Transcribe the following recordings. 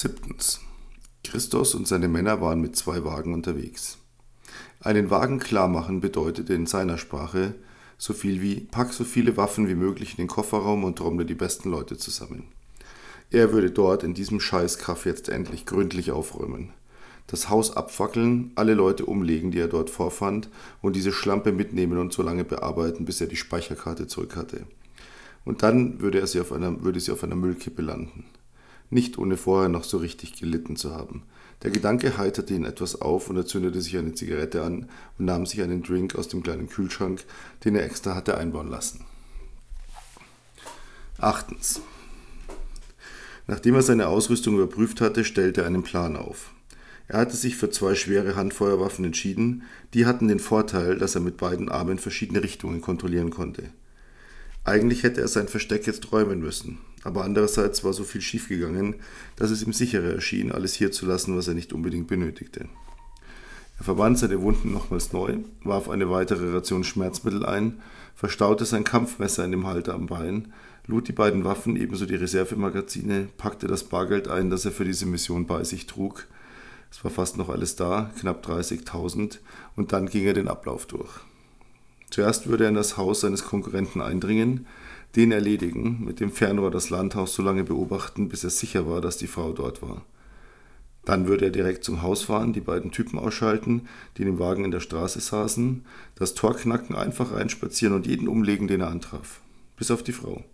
Siebtens. Christus und seine Männer waren mit zwei Wagen unterwegs. Einen Wagen klar machen bedeutete in seiner Sprache so viel wie pack so viele Waffen wie möglich in den Kofferraum und trommle die besten Leute zusammen. Er würde dort in diesem Scheißkaff jetzt endlich gründlich aufräumen. Das Haus abfackeln, alle Leute umlegen, die er dort vorfand, und diese Schlampe mitnehmen und so lange bearbeiten, bis er die Speicherkarte zurück hatte. Und dann würde, er sie auf einer, würde sie auf einer Müllkippe landen nicht ohne vorher noch so richtig gelitten zu haben. Der Gedanke heiterte ihn etwas auf und er zündete sich eine Zigarette an und nahm sich einen Drink aus dem kleinen Kühlschrank, den er extra hatte einbauen lassen. Achtens. Nachdem er seine Ausrüstung überprüft hatte, stellte er einen Plan auf. Er hatte sich für zwei schwere Handfeuerwaffen entschieden, die hatten den Vorteil, dass er mit beiden Armen verschiedene Richtungen kontrollieren konnte. Eigentlich hätte er sein Versteck jetzt räumen müssen, aber andererseits war so viel schiefgegangen, dass es ihm sicherer erschien, alles hier zu lassen, was er nicht unbedingt benötigte. Er verband seine Wunden nochmals neu, warf eine weitere Ration Schmerzmittel ein, verstaute sein Kampfmesser in dem Halter am Bein, lud die beiden Waffen ebenso die Reservemagazine, packte das Bargeld ein, das er für diese Mission bei sich trug. Es war fast noch alles da, knapp 30.000, und dann ging er den Ablauf durch. Zuerst würde er in das Haus seines Konkurrenten eindringen, den erledigen, mit dem Fernrohr das Landhaus so lange beobachten, bis er sicher war, dass die Frau dort war. Dann würde er direkt zum Haus fahren, die beiden Typen ausschalten, die in dem Wagen in der Straße saßen, das Tor knacken, einfach reinspazieren und jeden umlegen, den er antraf. Bis auf die Frau.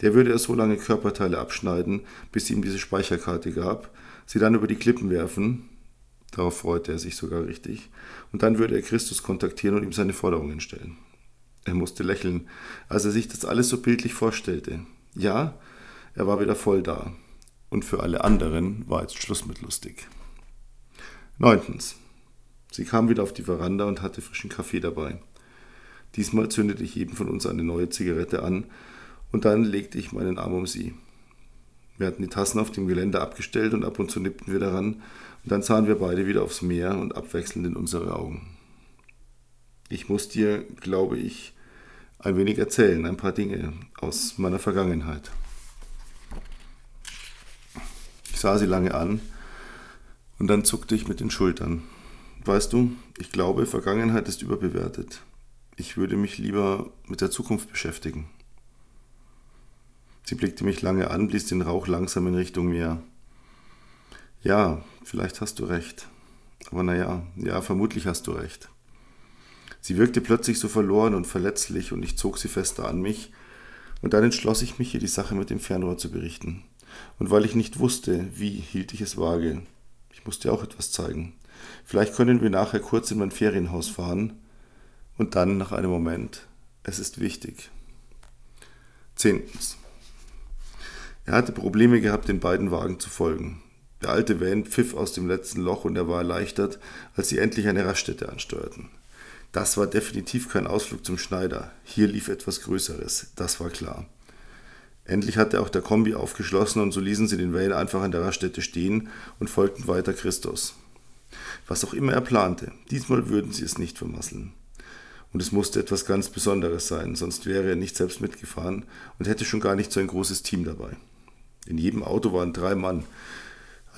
Der würde er so lange Körperteile abschneiden, bis sie ihm diese Speicherkarte gab, sie dann über die Klippen werfen, darauf freute er sich sogar richtig, und dann würde er Christus kontaktieren und ihm seine Forderungen stellen. Er musste lächeln, als er sich das alles so bildlich vorstellte. Ja, er war wieder voll da. Und für alle anderen war jetzt Schluss mit lustig. Neuntens. Sie kam wieder auf die Veranda und hatte frischen Kaffee dabei. Diesmal zündete ich jedem von uns eine neue Zigarette an und dann legte ich meinen Arm um sie. Wir hatten die Tassen auf dem Geländer abgestellt und ab und zu nippten wir daran und dann sahen wir beide wieder aufs Meer und abwechselnd in unsere Augen. Ich muss dir, glaube ich, ein wenig erzählen, ein paar Dinge aus meiner Vergangenheit. Ich sah sie lange an und dann zuckte ich mit den Schultern. Weißt du, ich glaube, Vergangenheit ist überbewertet. Ich würde mich lieber mit der Zukunft beschäftigen. Sie blickte mich lange an, blies den Rauch langsam in Richtung Meer. Ja, vielleicht hast du recht. Aber naja, ja, vermutlich hast du recht. Sie wirkte plötzlich so verloren und verletzlich und ich zog sie fester an mich, und dann entschloss ich mich, ihr die Sache mit dem Fernrohr zu berichten. Und weil ich nicht wusste, wie, hielt ich es vage. Ich musste auch etwas zeigen. Vielleicht können wir nachher kurz in mein Ferienhaus fahren. Und dann, nach einem Moment, es ist wichtig. Zehntens. Er hatte Probleme gehabt, den beiden Wagen zu folgen. Der alte Van pfiff aus dem letzten Loch und er war erleichtert, als sie endlich eine Raststätte ansteuerten. Das war definitiv kein Ausflug zum Schneider. Hier lief etwas Größeres, das war klar. Endlich hatte auch der Kombi aufgeschlossen und so ließen sie den Van einfach an der Raststätte stehen und folgten weiter Christus. Was auch immer er plante, diesmal würden sie es nicht vermasseln. Und es musste etwas ganz Besonderes sein, sonst wäre er nicht selbst mitgefahren und hätte schon gar nicht so ein großes Team dabei. In jedem Auto waren drei Mann.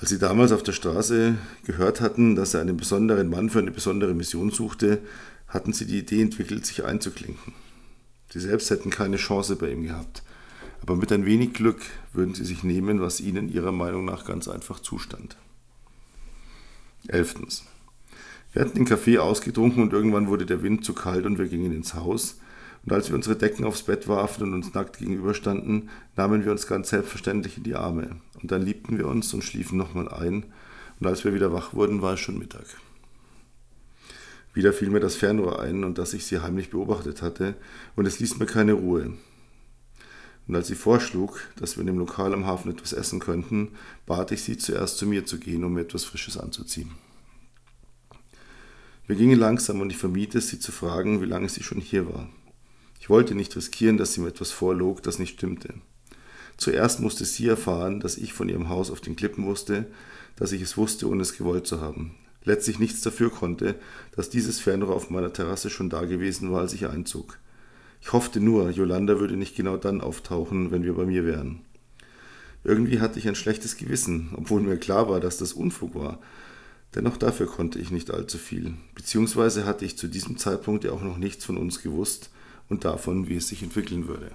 Als sie damals auf der Straße gehört hatten, dass er einen besonderen Mann für eine besondere Mission suchte, hatten sie die Idee entwickelt, sich einzuklinken. Sie selbst hätten keine Chance bei ihm gehabt. Aber mit ein wenig Glück würden sie sich nehmen, was ihnen ihrer Meinung nach ganz einfach zustand. Elftens. Wir hatten den Kaffee ausgetrunken und irgendwann wurde der Wind zu kalt und wir gingen ins Haus. Und als wir unsere Decken aufs Bett warfen und uns nackt gegenüberstanden, nahmen wir uns ganz selbstverständlich in die Arme. Und dann liebten wir uns und schliefen nochmal ein. Und als wir wieder wach wurden, war es schon Mittag. Wieder fiel mir das Fernrohr ein und dass ich sie heimlich beobachtet hatte, und es ließ mir keine Ruhe. Und als sie vorschlug, dass wir in dem Lokal am Hafen etwas essen könnten, bat ich sie zuerst zu mir zu gehen, um mir etwas Frisches anzuziehen. Wir gingen langsam und ich vermied es, sie zu fragen, wie lange sie schon hier war. Ich wollte nicht riskieren, dass sie mir etwas vorlog, das nicht stimmte. Zuerst musste sie erfahren, dass ich von ihrem Haus auf den Klippen wusste, dass ich es wusste, ohne es gewollt zu haben, letztlich nichts dafür konnte, dass dieses Fernrohr auf meiner Terrasse schon da gewesen war, als ich einzog. Ich hoffte nur, Yolanda würde nicht genau dann auftauchen, wenn wir bei mir wären. Irgendwie hatte ich ein schlechtes Gewissen, obwohl mir klar war, dass das Unfug war. Dennoch dafür konnte ich nicht allzu viel, beziehungsweise hatte ich zu diesem Zeitpunkt ja auch noch nichts von uns gewusst und davon, wie es sich entwickeln würde.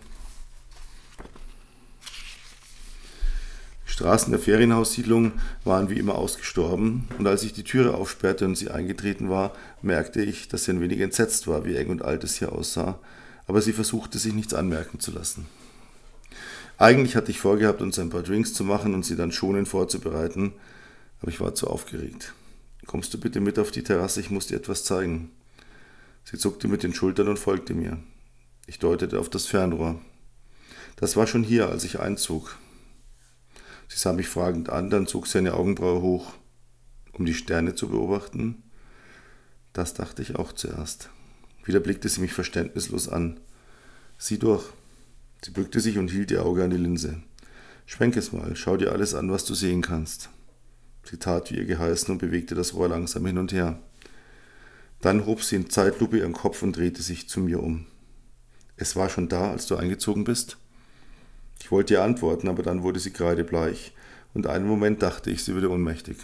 Die Straßen der Ferienhaussiedlung waren wie immer ausgestorben, und als ich die Türe aufsperrte und sie eingetreten war, merkte ich, dass sie ein wenig entsetzt war, wie eng und alt es hier aussah, aber sie versuchte sich nichts anmerken zu lassen. Eigentlich hatte ich vorgehabt, uns ein paar Drinks zu machen und sie dann schonend vorzubereiten, aber ich war zu aufgeregt. Kommst du bitte mit auf die Terrasse, ich muss dir etwas zeigen. Sie zuckte mit den Schultern und folgte mir. Ich deutete auf das Fernrohr. Das war schon hier, als ich einzog. Sie sah mich fragend an, dann zog sie eine Augenbraue hoch. Um die Sterne zu beobachten? Das dachte ich auch zuerst. Wieder blickte sie mich verständnislos an. Sieh durch. Sie bückte sich und hielt ihr Auge an die Linse. Schwenk es mal, schau dir alles an, was du sehen kannst. Sie tat wie ihr geheißen und bewegte das Rohr langsam hin und her. Dann hob sie in Zeitlupe ihren Kopf und drehte sich zu mir um. Es war schon da, als du eingezogen bist? Ich wollte ihr antworten, aber dann wurde sie kreidebleich, und einen Moment dachte ich, sie würde ohnmächtig.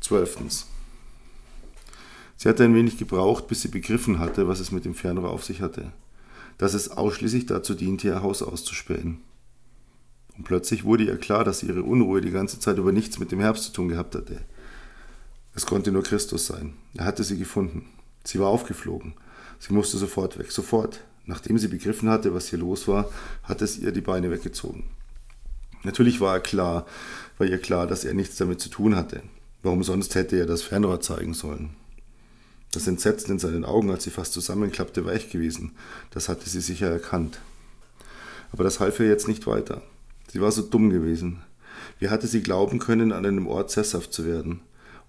Zwölftens. Sie hatte ein wenig gebraucht, bis sie begriffen hatte, was es mit dem Fernrohr auf sich hatte dass es ausschließlich dazu diente, ihr Haus auszuspähen. Und plötzlich wurde ihr klar, dass ihre Unruhe die ganze Zeit über nichts mit dem Herbst zu tun gehabt hatte. Es konnte nur Christus sein. Er hatte sie gefunden. Sie war aufgeflogen. Sie musste sofort weg. Sofort. Nachdem sie begriffen hatte, was hier los war, hat es ihr die Beine weggezogen. Natürlich war er klar, war ihr klar, dass er nichts damit zu tun hatte. Warum sonst hätte er das Fernrohr zeigen sollen? Das Entsetzen in seinen Augen, als sie fast zusammenklappte, weich gewesen. Das hatte sie sicher erkannt. Aber das half ihr jetzt nicht weiter. Sie war so dumm gewesen. Wie hatte sie glauben können, an einem Ort sesshaft zu werden?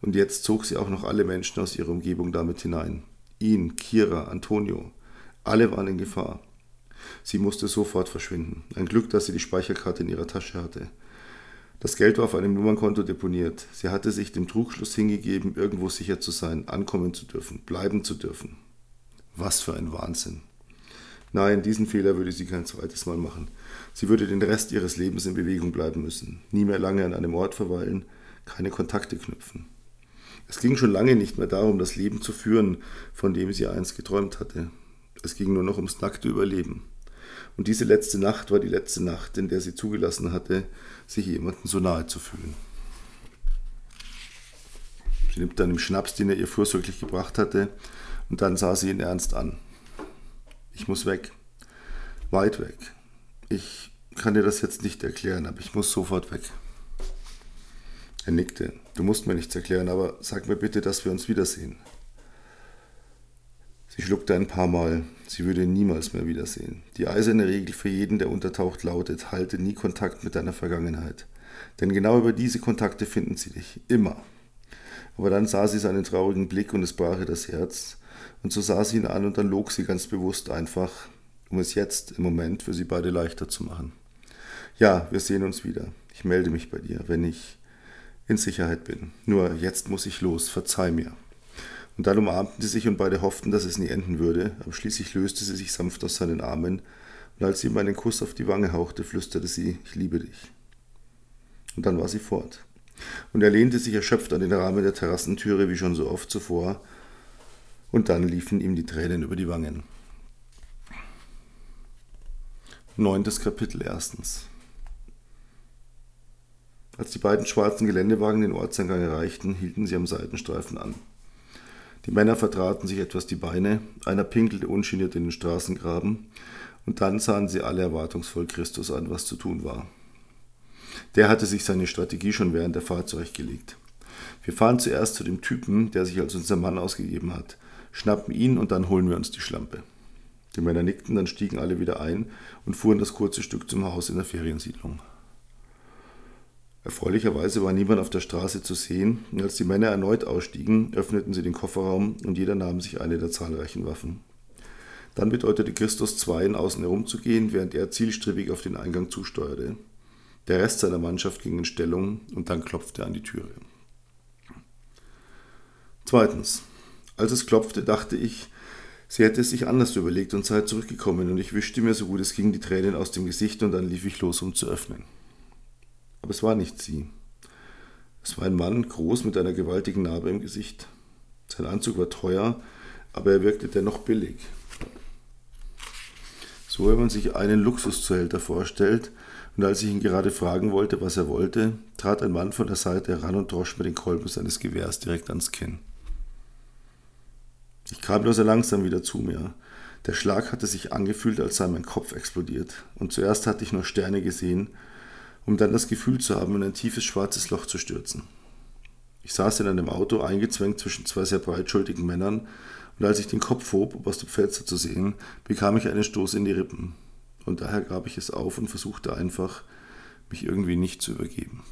Und jetzt zog sie auch noch alle Menschen aus ihrer Umgebung damit hinein. Ihn, Kira, Antonio. Alle waren in Gefahr. Sie musste sofort verschwinden. Ein Glück, dass sie die Speicherkarte in ihrer Tasche hatte. Das Geld war auf einem Nummernkonto deponiert. Sie hatte sich dem Trugschluss hingegeben, irgendwo sicher zu sein, ankommen zu dürfen, bleiben zu dürfen. Was für ein Wahnsinn. Nein, diesen Fehler würde sie kein zweites Mal machen. Sie würde den Rest ihres Lebens in Bewegung bleiben müssen, nie mehr lange an einem Ort verweilen, keine Kontakte knüpfen. Es ging schon lange nicht mehr darum, das Leben zu führen, von dem sie einst geträumt hatte. Es ging nur noch ums nackte Überleben. Und diese letzte Nacht war die letzte Nacht, in der sie zugelassen hatte, sich jemandem so nahe zu fühlen. Sie nimmt dann den Schnaps, den er ihr vorsorglich gebracht hatte, und dann sah sie ihn ernst an. Ich muss weg. Weit weg. Ich kann dir das jetzt nicht erklären, aber ich muss sofort weg. Er nickte. Du musst mir nichts erklären, aber sag mir bitte, dass wir uns wiedersehen. Sie schluckte ein paar Mal. Sie würde ihn niemals mehr wiedersehen. Die eiserne Regel für jeden, der untertaucht, lautet: Halte nie Kontakt mit deiner Vergangenheit. Denn genau über diese Kontakte finden sie dich. Immer. Aber dann sah sie seinen traurigen Blick und es brach ihr das Herz. Und so sah sie ihn an und dann log sie ganz bewusst einfach, um es jetzt im Moment für sie beide leichter zu machen. Ja, wir sehen uns wieder. Ich melde mich bei dir, wenn ich in Sicherheit bin. Nur jetzt muss ich los. Verzeih mir. Und dann umarmten sie sich und beide hofften, dass es nie enden würde, aber schließlich löste sie sich sanft aus seinen Armen, und als sie ihm einen Kuss auf die Wange hauchte, flüsterte sie, ich liebe dich. Und dann war sie fort. Und er lehnte sich erschöpft an den Rahmen der Terrassentüre wie schon so oft zuvor, und dann liefen ihm die Tränen über die Wangen. Neuntes Kapitel erstens. Als die beiden schwarzen Geländewagen den Ortseingang erreichten, hielten sie am Seitenstreifen an. Die Männer vertraten sich etwas die Beine, einer pinkelte ungeniert in den Straßengraben, und dann sahen sie alle erwartungsvoll Christus an, was zu tun war. Der hatte sich seine Strategie schon während der Fahrt zurechtgelegt. Wir fahren zuerst zu dem Typen, der sich als unser Mann ausgegeben hat, schnappen ihn und dann holen wir uns die Schlampe. Die Männer nickten, dann stiegen alle wieder ein und fuhren das kurze Stück zum Haus in der Feriensiedlung. Erfreulicherweise war niemand auf der Straße zu sehen, und als die Männer erneut ausstiegen, öffneten sie den Kofferraum und jeder nahm sich eine der zahlreichen Waffen. Dann bedeutete Christus zweien, außen herumzugehen, während er zielstrebig auf den Eingang zusteuerte. Der Rest seiner Mannschaft ging in Stellung und dann klopfte er an die Türe. Zweitens. Als es klopfte, dachte ich, Sie hätte es sich anders überlegt und sei zurückgekommen und ich wischte mir so gut es ging die Tränen aus dem Gesicht und dann lief ich los, um zu öffnen. Aber es war nicht sie. Es war ein Mann, groß mit einer gewaltigen Narbe im Gesicht. Sein Anzug war teuer, aber er wirkte dennoch billig. So wie man sich einen Luxuszuhälter vorstellt, und als ich ihn gerade fragen wollte, was er wollte, trat ein Mann von der Seite heran und drosch mir den Kolben seines Gewehrs direkt ans Kinn. Ich kam nur sehr langsam wieder zu mir. Der Schlag hatte sich angefühlt, als sei mein Kopf explodiert, und zuerst hatte ich nur Sterne gesehen, um dann das Gefühl zu haben, in ein tiefes schwarzes Loch zu stürzen. Ich saß in einem Auto, eingezwängt zwischen zwei sehr breitschultigen Männern, und als ich den Kopf hob, um aus dem Fenster zu sehen, bekam ich einen Stoß in die Rippen. Und daher gab ich es auf und versuchte einfach, mich irgendwie nicht zu übergeben.